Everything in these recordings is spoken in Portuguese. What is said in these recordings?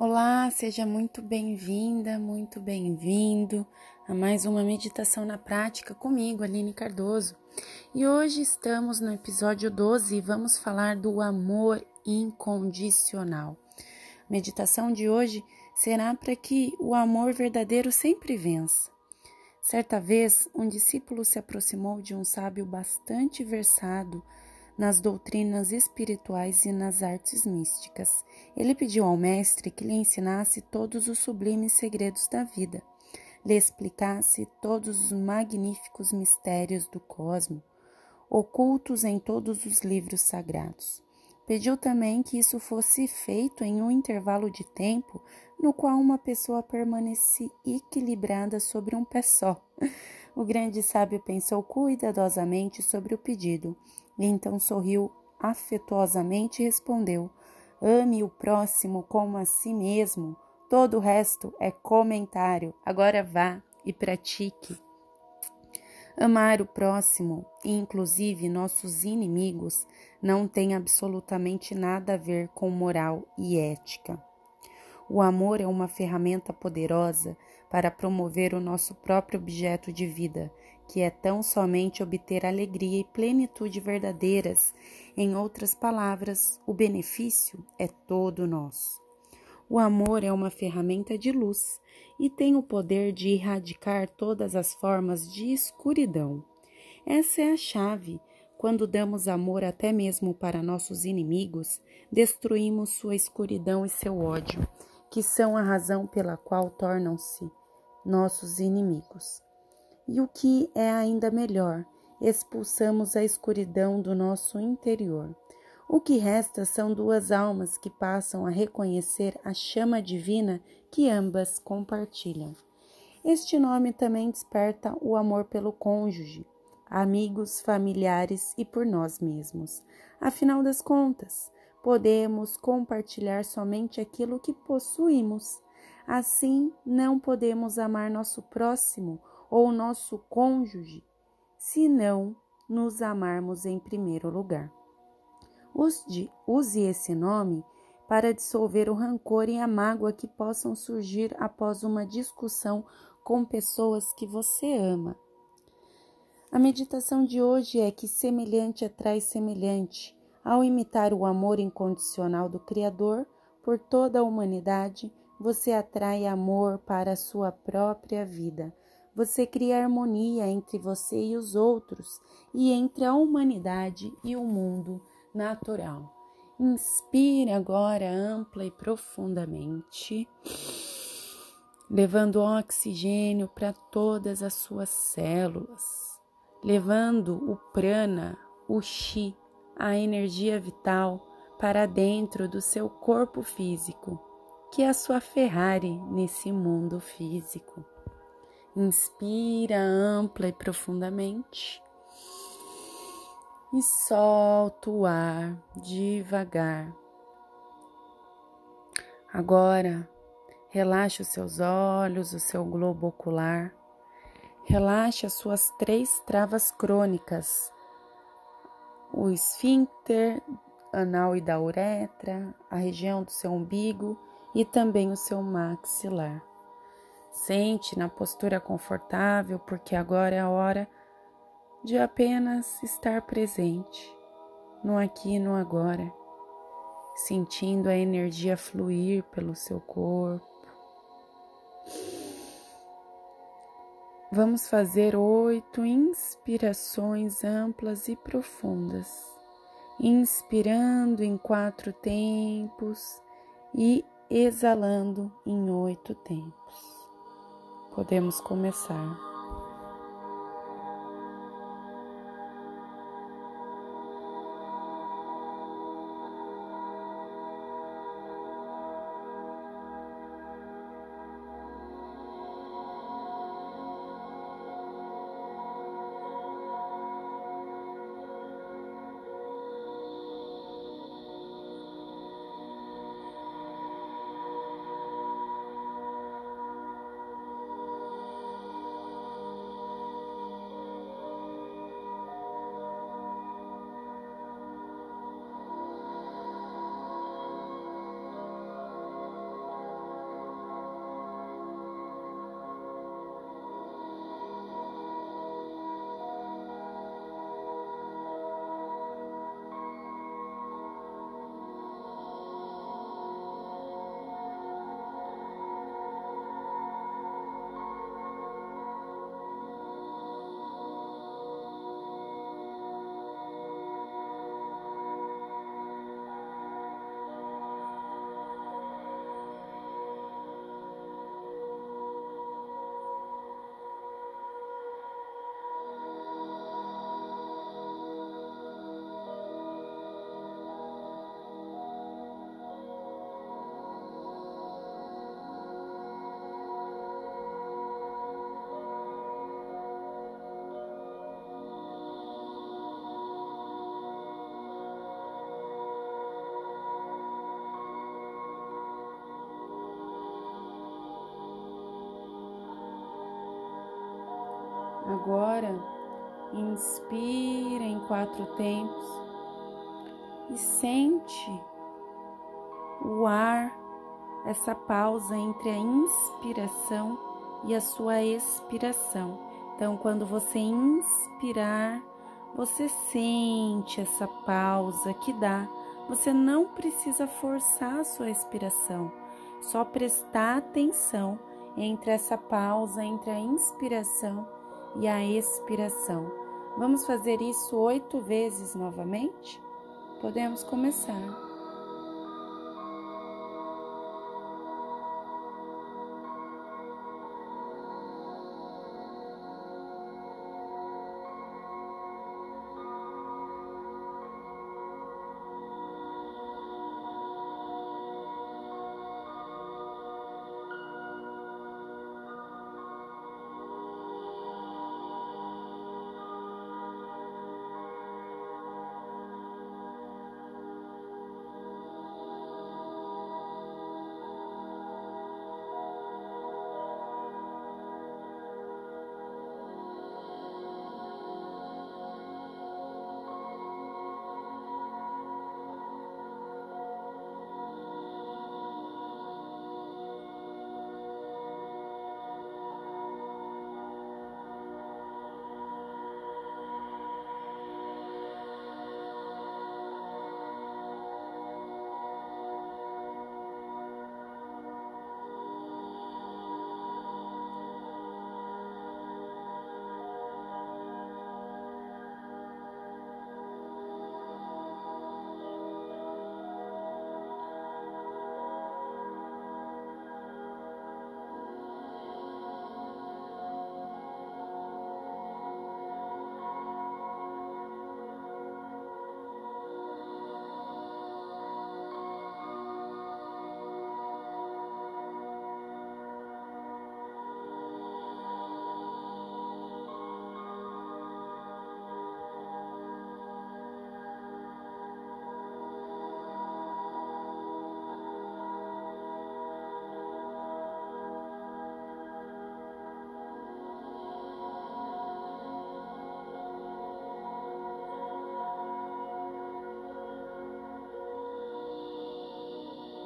Olá, seja muito bem-vinda, muito bem-vindo a mais uma meditação na prática comigo, Aline Cardoso. E hoje estamos no episódio 12 e vamos falar do amor incondicional. A meditação de hoje será para que o amor verdadeiro sempre vença. Certa vez, um discípulo se aproximou de um sábio bastante versado nas doutrinas espirituais e nas artes místicas. Ele pediu ao mestre que lhe ensinasse todos os sublimes segredos da vida, lhe explicasse todos os magníficos mistérios do cosmo, ocultos em todos os livros sagrados. Pediu também que isso fosse feito em um intervalo de tempo no qual uma pessoa permanece equilibrada sobre um pé só. O grande sábio pensou cuidadosamente sobre o pedido e então sorriu afetuosamente e respondeu: Ame o próximo como a si mesmo. Todo o resto é comentário. Agora vá e pratique. Amar o próximo, inclusive nossos inimigos, não tem absolutamente nada a ver com moral e ética. O amor é uma ferramenta poderosa para promover o nosso próprio objeto de vida, que é tão somente obter alegria e plenitude verdadeiras. Em outras palavras, o benefício é todo nosso. O amor é uma ferramenta de luz e tem o poder de erradicar todas as formas de escuridão. Essa é a chave. Quando damos amor até mesmo para nossos inimigos, destruímos sua escuridão e seu ódio, que são a razão pela qual tornam-se nossos inimigos. E o que é ainda melhor, expulsamos a escuridão do nosso interior. O que resta são duas almas que passam a reconhecer a chama divina que ambas compartilham. Este nome também desperta o amor pelo cônjuge, amigos, familiares e por nós mesmos. Afinal das contas, podemos compartilhar somente aquilo que possuímos. Assim, não podemos amar nosso próximo ou nosso cônjuge se não nos amarmos em primeiro lugar. Use esse nome para dissolver o rancor e a mágoa que possam surgir após uma discussão com pessoas que você ama. A meditação de hoje é que semelhante atrai semelhante. Ao imitar o amor incondicional do Criador por toda a humanidade, você atrai amor para a sua própria vida. Você cria harmonia entre você e os outros e entre a humanidade e o mundo natural. Inspire agora ampla e profundamente, levando oxigênio para todas as suas células, levando o prana, o chi, a energia vital para dentro do seu corpo físico, que é a sua Ferrari nesse mundo físico. Inspira ampla e profundamente e solta o ar devagar. Agora, relaxe os seus olhos, o seu globo ocular. Relaxe as suas três travas crônicas: o esfíncter anal e da uretra, a região do seu umbigo e também o seu maxilar. Sente na postura confortável, porque agora é a hora de apenas estar presente, no aqui e no agora, sentindo a energia fluir pelo seu corpo. Vamos fazer oito inspirações amplas e profundas, inspirando em quatro tempos e exalando em oito tempos podemos começar. Agora, inspira em quatro tempos e sente o ar, essa pausa entre a inspiração e a sua expiração. Então, quando você inspirar, você sente essa pausa que dá. Você não precisa forçar a sua expiração, só prestar atenção entre essa pausa, entre a inspiração e a expiração. Vamos fazer isso oito vezes novamente? Podemos começar.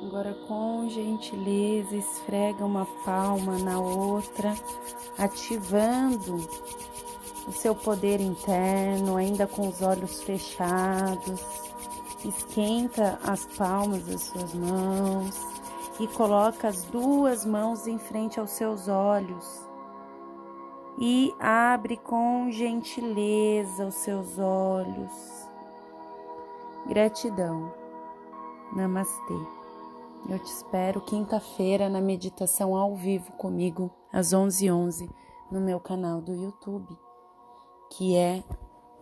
Agora, com gentileza, esfrega uma palma na outra, ativando o seu poder interno, ainda com os olhos fechados. Esquenta as palmas das suas mãos e coloca as duas mãos em frente aos seus olhos. E abre com gentileza os seus olhos. Gratidão. Namastê. Eu te espero quinta-feira na meditação ao vivo comigo, às 11h11, no meu canal do YouTube, que é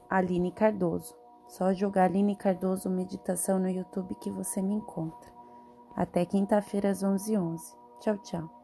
Aline Cardoso. Só jogar Aline Cardoso Meditação no YouTube que você me encontra. Até quinta-feira às 11h11. Tchau, tchau.